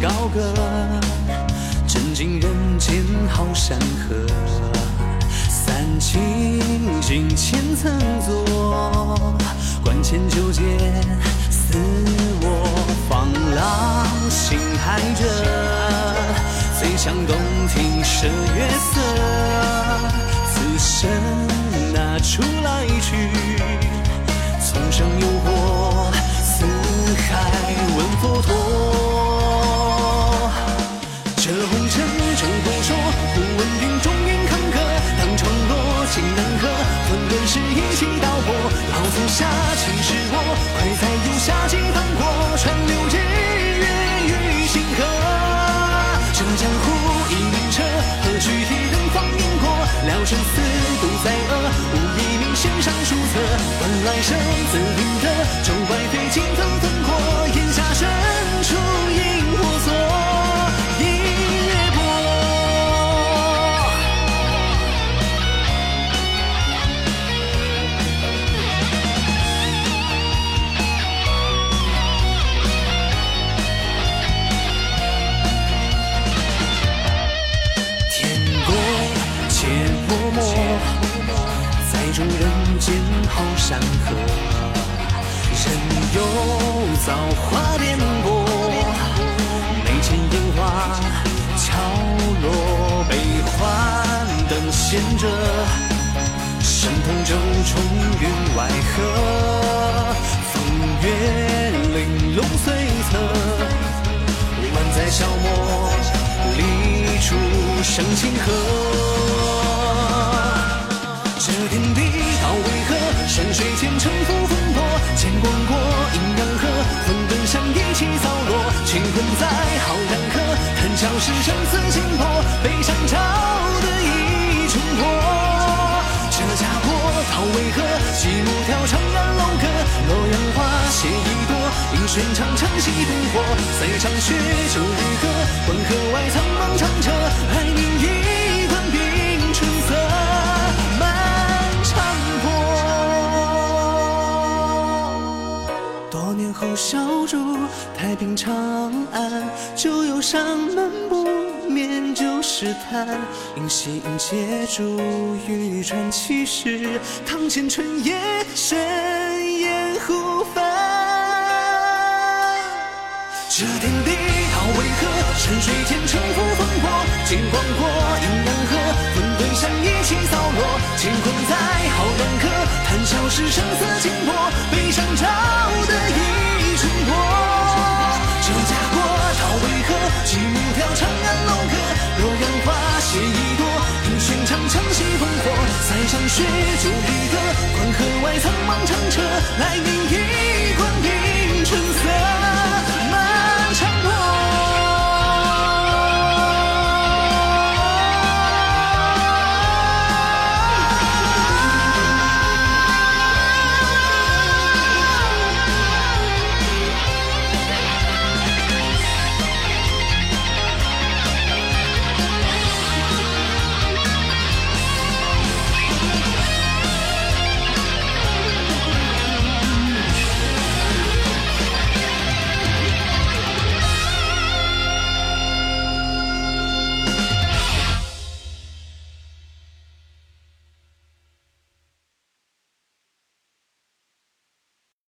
高歌，震惊人间好山河。三清镜前曾坐，关前九剑似我，放浪形骸者，最响动听射月色。此生拿出来去，从生诱老祖下气是我，快在右下几翻过，川流日月与星河。这江湖一名车，何须提灯放烟火？了生死不在恶，无一名线上书册。换来生自定得，人间好山河。任由造化颠簸，眉间烟花悄落，悲欢等闲者。神通九重云外合，风月玲珑随侧。万载消磨，立处生情河。这天地？山水间沉浮风波，剑光过阴阳河，混沌相一起扫落。乾坤在浩然河，谈笑是生死倾破，悲伤照得一重破。这家国道为何？极目条长安楼阁，洛阳花谢一朵，映轩长城西灯火。塞上雪酒日歌，黄河外苍茫长车，来年一旧忧伤漫不眠旧诗坛，因喜因借助玉传奇时，堂前春夜深烟忽翻。这天地道为何？山水间沉浮风波，剑光过长城西烽火。塞上雪旧离歌，黄河外苍茫长车，来饮一关冰春色。